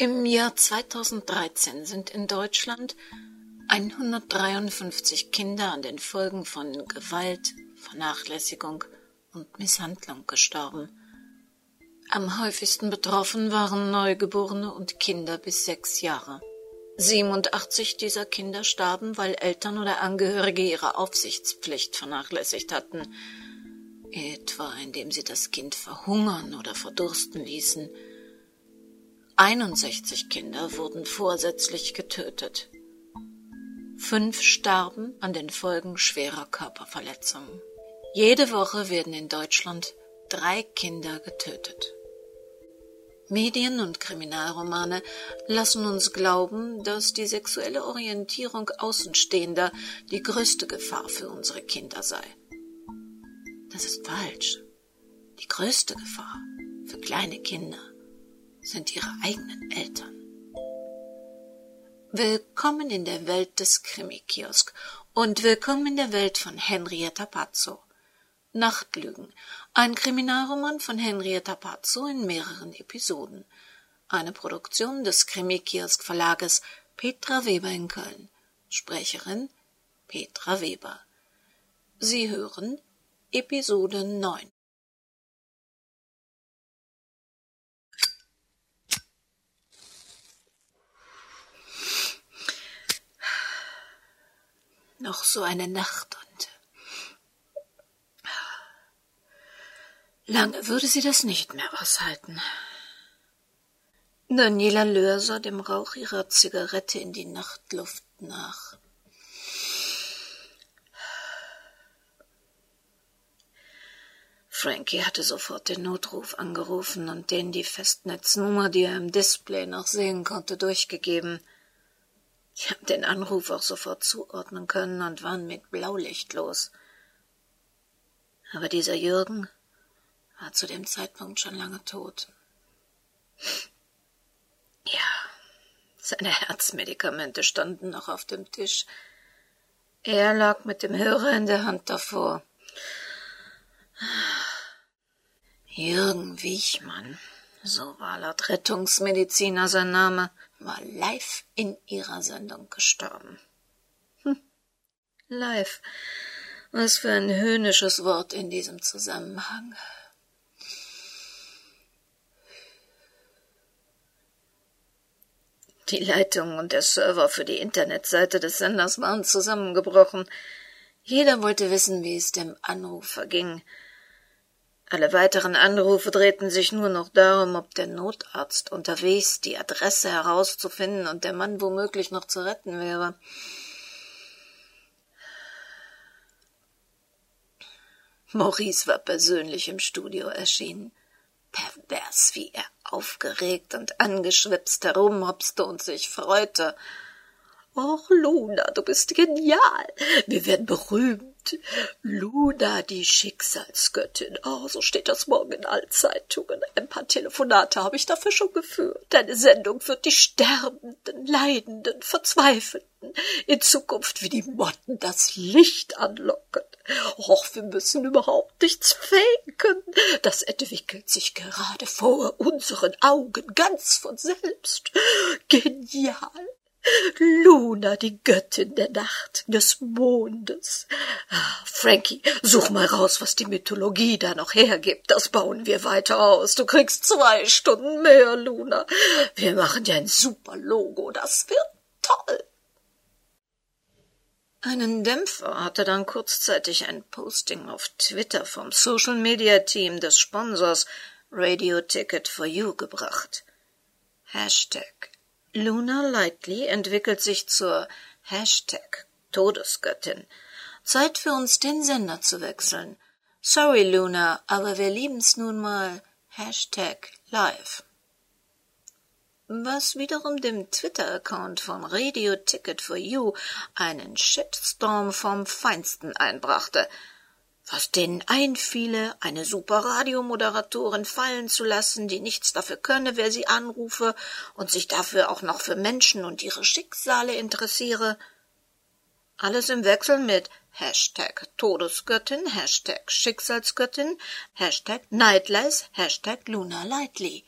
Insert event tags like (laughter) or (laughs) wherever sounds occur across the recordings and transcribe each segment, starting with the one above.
Im Jahr 2013 sind in Deutschland 153 Kinder an den Folgen von Gewalt, Vernachlässigung und Misshandlung gestorben. Am häufigsten betroffen waren Neugeborene und Kinder bis sechs Jahre. 87 dieser Kinder starben, weil Eltern oder Angehörige ihre Aufsichtspflicht vernachlässigt hatten, etwa indem sie das Kind verhungern oder verdursten ließen. 61 Kinder wurden vorsätzlich getötet. Fünf starben an den Folgen schwerer Körperverletzungen. Jede Woche werden in Deutschland drei Kinder getötet. Medien und Kriminalromane lassen uns glauben, dass die sexuelle Orientierung Außenstehender die größte Gefahr für unsere Kinder sei. Das ist falsch. Die größte Gefahr für kleine Kinder sind ihre eigenen Eltern. Willkommen in der Welt des Krimi-Kiosk und willkommen in der Welt von Henrietta Pazzo. Nachtlügen, ein Kriminalroman von Henrietta Pazzo in mehreren Episoden. Eine Produktion des Krimi-Kiosk Verlages Petra Weber in Köln. Sprecherin Petra Weber. Sie hören Episode 9. Noch so eine Nacht und lange würde sie das nicht mehr aushalten. Daniela Löhr sah dem Rauch ihrer Zigarette in die Nachtluft nach. Frankie hatte sofort den Notruf angerufen und den die Festnetznummer, die er im Display noch sehen konnte, durchgegeben. Ich habe den Anruf auch sofort zuordnen können und waren mit Blaulicht los. Aber dieser Jürgen war zu dem Zeitpunkt schon lange tot. Ja, seine Herzmedikamente standen noch auf dem Tisch. Er lag mit dem Hörer in der Hand davor. Jürgen Wiechmann, so war laut Rettungsmediziner sein Name, war live in ihrer Sendung gestorben. Hm. Live. Was für ein höhnisches Wort in diesem Zusammenhang. Die Leitung und der Server für die Internetseite des Senders waren zusammengebrochen. Jeder wollte wissen, wie es dem Anrufer ging. Alle weiteren Anrufe drehten sich nur noch darum, ob der Notarzt unterwegs die Adresse herauszufinden und der Mann womöglich noch zu retten wäre. Maurice war persönlich im Studio erschienen. Pervers, wie er aufgeregt und angeschwipst herumhopste und sich freute. Och, Luna, du bist genial. Wir werden berühmt. Luna, die Schicksalsgöttin. Oh, so steht das morgen in allen Zeitungen. Ein paar Telefonate habe ich dafür schon geführt. Deine Sendung wird die Sterbenden, Leidenden, Verzweifelten in Zukunft wie die Motten das Licht anlocken. Och, wir müssen überhaupt nichts faken. Das entwickelt sich gerade vor unseren Augen ganz von selbst. Genial. Luna, die Göttin der Nacht, des Mondes. Ah, Frankie, such mal raus, was die Mythologie da noch hergibt. Das bauen wir weiter aus. Du kriegst zwei Stunden mehr, Luna. Wir machen dir ein super Logo. Das wird toll. Einen Dämpfer hatte dann kurzzeitig ein Posting auf Twitter vom Social Media Team des Sponsors Radio Ticket for You gebracht. Hashtag Luna Lightly entwickelt sich zur Hashtag Todesgöttin. Zeit für uns den Sender zu wechseln. Sorry, Luna, aber wir lieben's nun mal Hashtag live. Was wiederum dem Twitter-Account von Radio Ticket for You einen Shitstorm vom Feinsten einbrachte – was denen einfiele, eine super Radiomoderatorin fallen zu lassen, die nichts dafür könne, wer sie anrufe und sich dafür auch noch für Menschen und ihre Schicksale interessiere. Alles im Wechsel mit Hashtag Todesgöttin, Hashtag Schicksalsgöttin, Hashtag Nightlies, Hashtag Luna Lightly.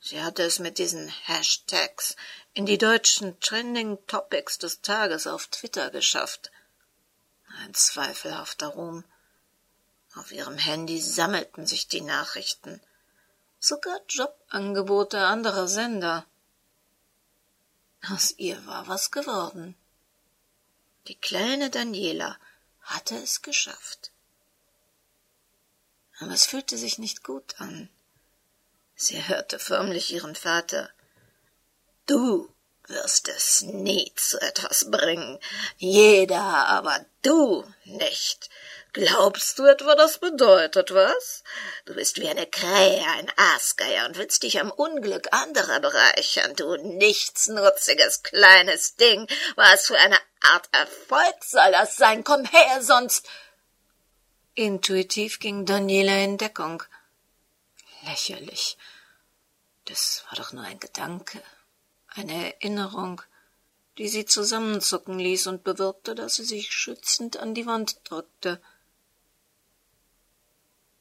Sie hatte es mit diesen Hashtags in die deutschen Trending Topics des Tages auf Twitter geschafft. Ein zweifelhafter Ruhm. Auf ihrem Handy sammelten sich die Nachrichten. Sogar Jobangebote anderer Sender. Aus ihr war was geworden. Die kleine Daniela hatte es geschafft. Aber es fühlte sich nicht gut an. Sie hörte förmlich ihren Vater. Du wirst es nie zu etwas bringen, jeder, aber du nicht. Glaubst du etwa, das bedeutet was? Du bist wie eine Krähe, ein Aasgeier und willst dich am Unglück anderer bereichern, du nichtsnutziges kleines Ding. Was für eine Art Erfolg soll das sein? Komm her, sonst. Intuitiv ging Daniela in Deckung. Lächerlich. Das war doch nur ein Gedanke, eine Erinnerung, die sie zusammenzucken ließ und bewirkte, dass sie sich schützend an die Wand drückte.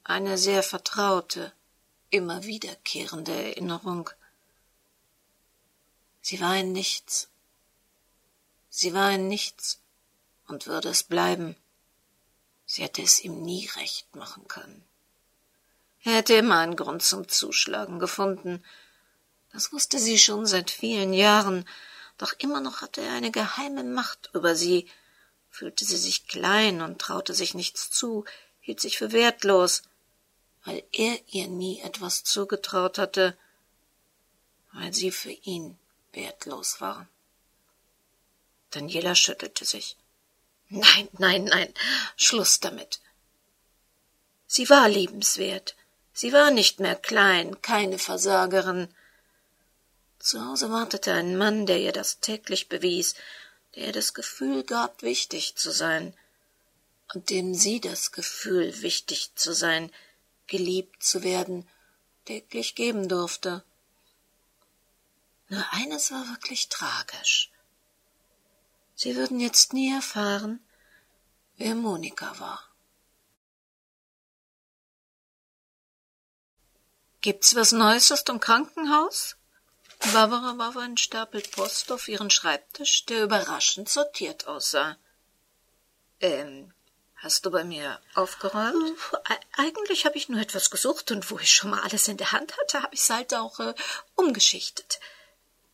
Eine sehr vertraute, immer wiederkehrende Erinnerung. Sie war ein Nichts. Sie war ein Nichts und würde es bleiben. Sie hätte es ihm nie recht machen können. Er hätte immer einen Grund zum Zuschlagen gefunden. Das wusste sie schon seit vielen Jahren, doch immer noch hatte er eine geheime Macht über sie, fühlte sie sich klein und traute sich nichts zu, hielt sich für wertlos, weil er ihr nie etwas zugetraut hatte, weil sie für ihn wertlos war. Daniela schüttelte sich. Nein, nein, nein, Schluss damit. Sie war liebenswert, Sie war nicht mehr klein, keine Versagerin. Zu Hause wartete ein Mann, der ihr das täglich bewies, der ihr das Gefühl gab, wichtig zu sein, und dem sie das Gefühl, wichtig zu sein, geliebt zu werden, täglich geben durfte. Nur eines war wirklich tragisch. Sie würden jetzt nie erfahren, wer Monika war. Gibt's was Neues aus dem Krankenhaus? Barbara warf einen Stapel Post auf ihren Schreibtisch, der überraschend sortiert aussah. Ähm, hast du bei mir aufgeräumt? Eigentlich habe ich nur etwas gesucht und wo ich schon mal alles in der Hand hatte, habe ich's halt auch äh, umgeschichtet.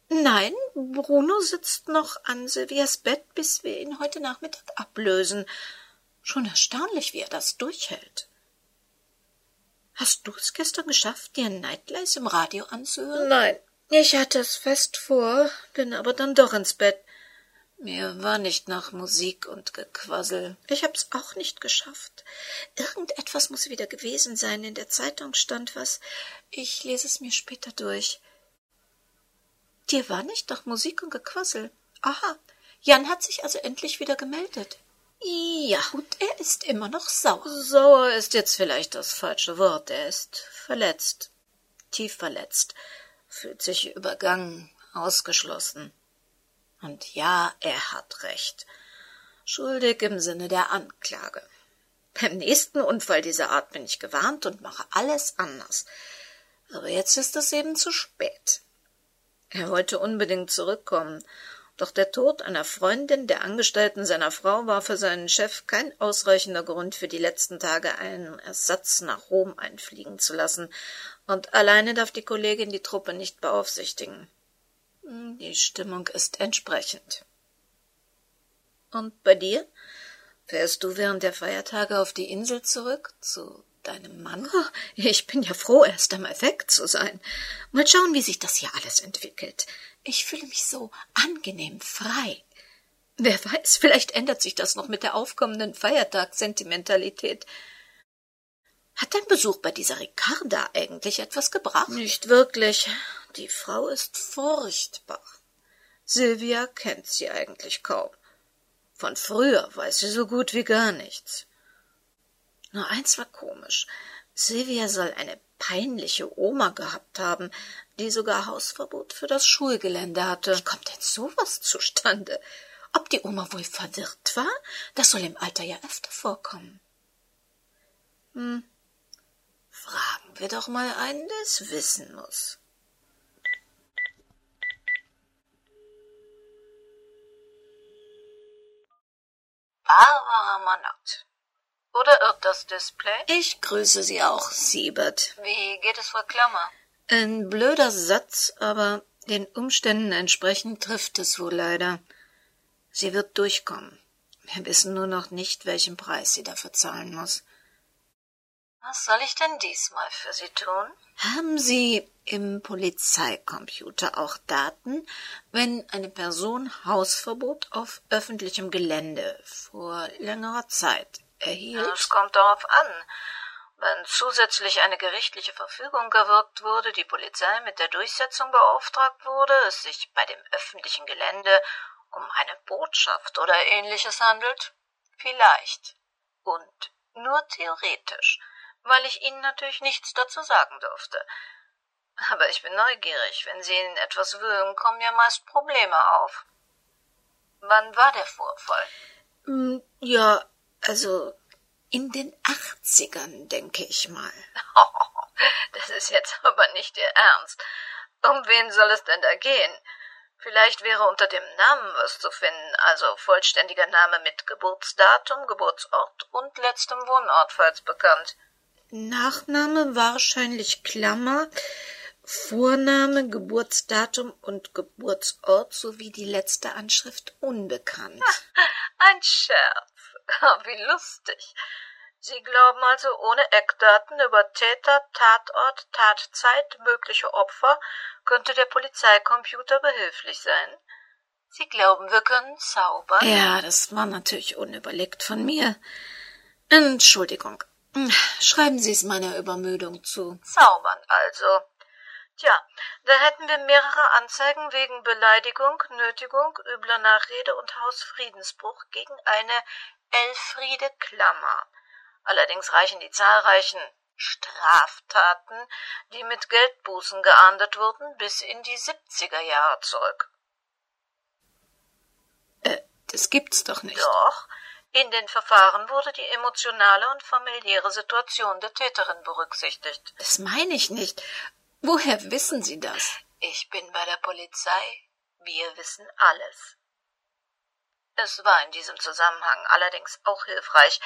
Nein, Bruno sitzt noch an Silvias Bett, bis wir ihn heute Nachmittag ablösen. Schon erstaunlich, wie er das durchhält. Hast du es gestern geschafft, dir Nightlies im Radio anzuhören? Nein, ich hatte es fest vor, bin aber dann doch ins Bett. Mir war nicht nach Musik und Gequassel. Ich hab's auch nicht geschafft. Irgendetwas muss wieder gewesen sein. In der Zeitung stand was. Ich lese es mir später durch. Dir war nicht nach Musik und Gequassel. Aha. Jan hat sich also endlich wieder gemeldet. Ja, und er ist immer noch sauer. Sauer ist jetzt vielleicht das falsche Wort. Er ist verletzt, tief verletzt, fühlt sich übergangen, ausgeschlossen. Und ja, er hat recht. Schuldig im Sinne der Anklage. Beim nächsten Unfall dieser Art bin ich gewarnt und mache alles anders. Aber jetzt ist es eben zu spät. Er wollte unbedingt zurückkommen doch der Tod einer Freundin der Angestellten seiner Frau war für seinen Chef kein ausreichender Grund, für die letzten Tage einen Ersatz nach Rom einfliegen zu lassen, und alleine darf die Kollegin die Truppe nicht beaufsichtigen. Hm, die Stimmung ist entsprechend. Und bei dir? Fährst du während der Feiertage auf die Insel zurück, zu deinem Mann? (laughs) Oh, ich bin ja froh, erst einmal weg zu sein. Mal schauen, wie sich das hier alles entwickelt. Ich fühle mich so angenehm frei. Wer weiß, vielleicht ändert sich das noch mit der aufkommenden Feiertagssentimentalität. Hat dein Besuch bei dieser Ricarda eigentlich etwas gebracht? Nicht wirklich. Die Frau ist furchtbar. Silvia kennt sie eigentlich kaum. Von früher weiß sie so gut wie gar nichts. Nur eins war komisch. Silvia soll eine peinliche Oma gehabt haben, die sogar Hausverbot für das Schulgelände hatte. Wie kommt denn sowas zustande? Ob die Oma wohl verwirrt war? Das soll im Alter ja öfter vorkommen. Hm. Fragen wir doch mal einen, der es wissen muss. Barbara Monat. Oder irrt das Display? Ich grüße Sie auch, Siebert. Wie geht es Frau Klammer? Ein blöder Satz, aber den Umständen entsprechend trifft es wohl leider. Sie wird durchkommen. Wir wissen nur noch nicht, welchen Preis sie dafür zahlen muss. Was soll ich denn diesmal für Sie tun? Haben Sie im Polizeicomputer auch Daten, wenn eine Person Hausverbot auf öffentlichem Gelände vor längerer Zeit erhielt? Es kommt darauf an. Wenn zusätzlich eine gerichtliche Verfügung gewirkt wurde, die Polizei mit der Durchsetzung beauftragt wurde, es sich bei dem öffentlichen Gelände um eine Botschaft oder ähnliches handelt? Vielleicht. Und nur theoretisch weil ich Ihnen natürlich nichts dazu sagen durfte. Aber ich bin neugierig. Wenn Sie in etwas wühlen, kommen ja meist Probleme auf. Wann war der Vorfall? Hm, ja, also in den Achtzigern, denke ich mal. Oh, (laughs) das ist jetzt aber nicht Ihr Ernst. Um wen soll es denn da gehen? Vielleicht wäre unter dem Namen was zu finden, also vollständiger Name mit Geburtsdatum, Geburtsort und letztem Wohnort, falls bekannt. Nachname wahrscheinlich Klammer, Vorname, Geburtsdatum und Geburtsort sowie die letzte Anschrift unbekannt. Ein Scherz. Wie lustig. Sie glauben also ohne Eckdaten über Täter, Tatort, Tatzeit, mögliche Opfer könnte der Polizeicomputer behilflich sein? Sie glauben, wir können zaubern? Ja, das war natürlich unüberlegt von mir. Entschuldigung. Schreiben Sie es meiner Übermüdung zu. Zaubern also. Tja, da hätten wir mehrere Anzeigen wegen Beleidigung, Nötigung, übler Nachrede und Hausfriedensbruch gegen eine Elfriede Klammer. Allerdings reichen die zahlreichen Straftaten, die mit Geldbußen geahndet wurden, bis in die 70er Jahre zurück. Äh, das gibt's doch nicht. Doch, in den Verfahren wurde die emotionale und familiäre Situation der Täterin berücksichtigt. Das meine ich nicht. Woher wissen Sie das? Ich bin bei der Polizei. Wir wissen alles. Es war in diesem Zusammenhang allerdings auch hilfreich,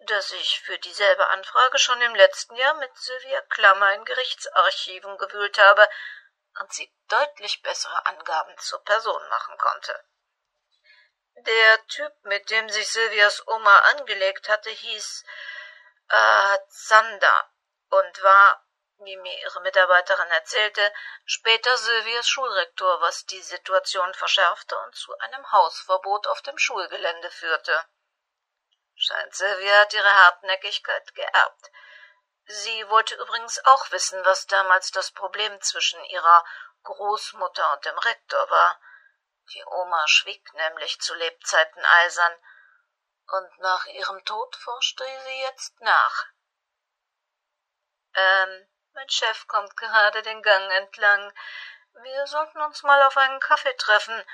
dass ich für dieselbe Anfrage schon im letzten Jahr mit Sylvia Klammer in Gerichtsarchiven gewühlt habe und sie deutlich bessere Angaben zur Person machen konnte. Der Typ, mit dem sich Silvias Oma angelegt hatte, hieß äh, Zander und war, wie mir ihre Mitarbeiterin erzählte, später Silvias Schulrektor, was die Situation verschärfte und zu einem Hausverbot auf dem Schulgelände führte. Scheint Silvia hat ihre Hartnäckigkeit geerbt. Sie wollte übrigens auch wissen, was damals das Problem zwischen ihrer Großmutter und dem Rektor war. Die Oma schwieg nämlich zu Lebzeiten eisern, und nach ihrem Tod forschte sie jetzt nach. Ähm, mein Chef kommt gerade den Gang entlang. Wir sollten uns mal auf einen Kaffee treffen.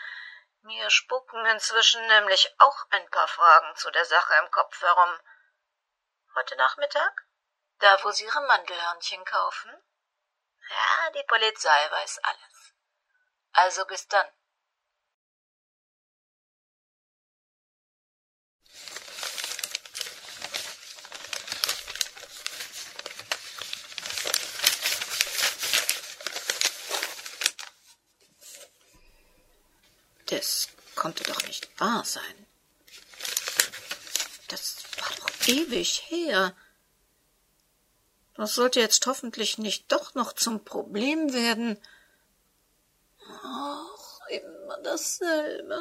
Mir spucken inzwischen nämlich auch ein paar Fragen zu der Sache im Kopf herum. Heute Nachmittag? Da, wo Sie Ihre Mandelhörnchen kaufen? Ja, die Polizei weiß alles. Also bis dann. Das konnte doch nicht wahr sein. Das war doch ewig her. Das sollte jetzt hoffentlich nicht doch noch zum Problem werden. Ach, immer dasselbe.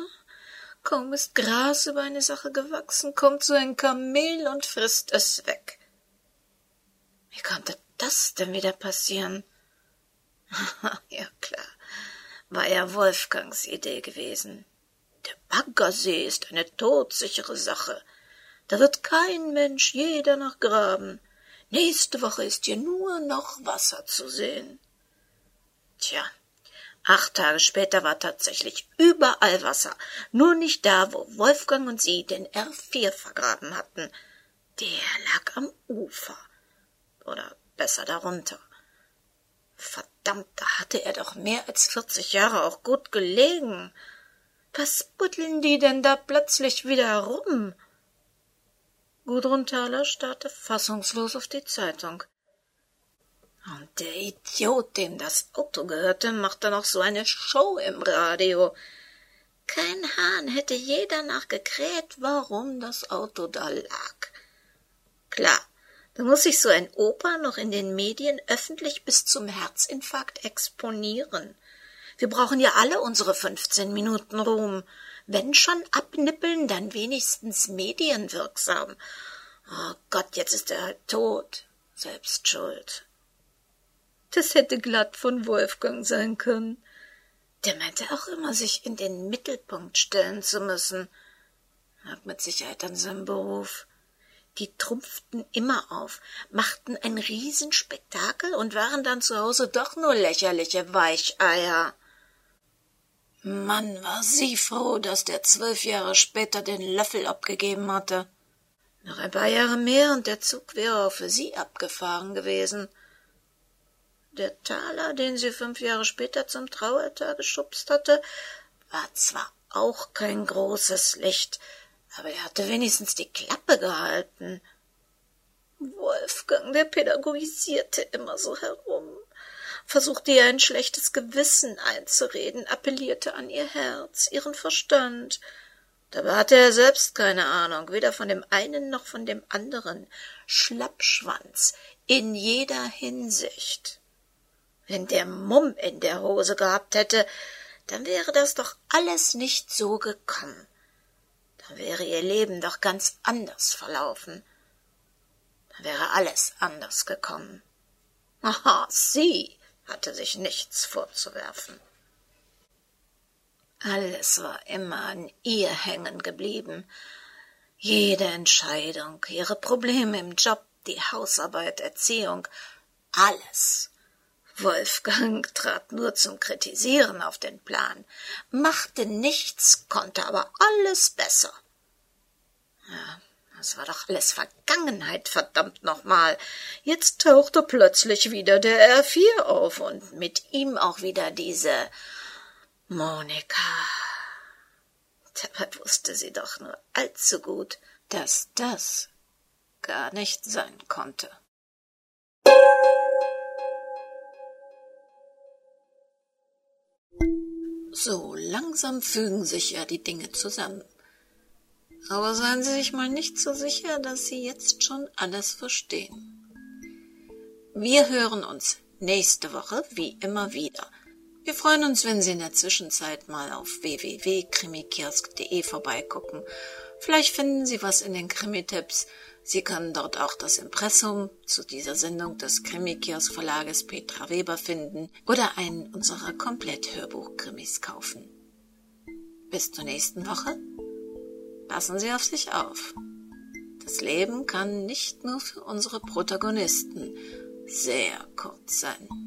Kaum ist Gras über eine Sache gewachsen, kommt so ein Kamel und frisst es weg. Wie konnte das denn wieder passieren? (laughs) ja klar, war ja Wolfgangs Idee gewesen. Der Baggersee ist eine todsichere Sache. Da wird kein Mensch je danach graben. Nächste Woche ist hier nur noch Wasser zu sehen. Tja, acht Tage später war tatsächlich überall Wasser, nur nicht da, wo Wolfgang und sie den R4 vergraben hatten. Der lag am Ufer. Oder besser darunter. Verdammt, da hatte er doch mehr als vierzig Jahre auch gut gelegen. Was buddeln die denn da plötzlich wieder rum? Gudrun Thaler starrte fassungslos auf die Zeitung. Und der Idiot, dem das Auto gehörte, machte noch so eine Show im Radio. Kein Hahn hätte je danach gekräht, warum das Auto da lag. Klar, da muss sich so ein Opa noch in den Medien öffentlich bis zum Herzinfarkt exponieren. Wir brauchen ja alle unsere 15 Minuten Ruhm. Wenn schon abnippeln, dann wenigstens medienwirksam. Oh Gott, jetzt ist er halt tot. Selbst schuld. Das hätte glatt von Wolfgang sein können. Der meinte auch immer, sich in den Mittelpunkt stellen zu müssen. Hat mit Sicherheit an seinem Beruf. Die trumpften immer auf, machten ein Riesenspektakel und waren dann zu Hause doch nur lächerliche Weicheier. Mann, war sie froh, dass der zwölf Jahre später den Löffel abgegeben hatte. Noch ein paar Jahre mehr und der Zug wäre auch für sie abgefahren gewesen. Der Taler, den sie fünf Jahre später zum Trauertag geschubst hatte, war zwar auch kein großes Licht, aber er hatte wenigstens die Klappe gehalten. Wolfgang, der pädagogisierte immer so herum, versuchte ihr ein schlechtes Gewissen einzureden, appellierte an ihr Herz, ihren Verstand. Dabei hatte er selbst keine Ahnung, weder von dem einen noch von dem anderen. Schlappschwanz in jeder Hinsicht. Wenn der Mumm in der Hose gehabt hätte, dann wäre das doch alles nicht so gekommen dann wäre ihr Leben doch ganz anders verlaufen. Dann wäre alles anders gekommen. Aha, sie hatte sich nichts vorzuwerfen. Alles war immer an ihr hängen geblieben. Jede Entscheidung, ihre Probleme im Job, die Hausarbeit, Erziehung, alles. Wolfgang trat nur zum Kritisieren auf den Plan, machte nichts, konnte aber alles besser. Ja, das war doch alles Vergangenheit, verdammt nochmal. Jetzt tauchte plötzlich wieder der R4 auf und mit ihm auch wieder diese Monika. Dabei wusste sie doch nur allzu gut, dass das gar nicht sein konnte. So langsam fügen sich ja die Dinge zusammen. Aber seien Sie sich mal nicht so sicher, dass Sie jetzt schon alles verstehen. Wir hören uns nächste Woche wie immer wieder. Wir freuen uns, wenn Sie in der Zwischenzeit mal auf www.krimikiosk.de vorbeigucken. Vielleicht finden Sie was in den Krimitipps. Sie können dort auch das Impressum zu dieser Sendung des Krimikiosk Verlages Petra Weber finden oder einen unserer Komplett-Hörbuch-Krimis kaufen. Bis zur nächsten Woche. Passen Sie auf sich auf. Das Leben kann nicht nur für unsere Protagonisten sehr kurz sein.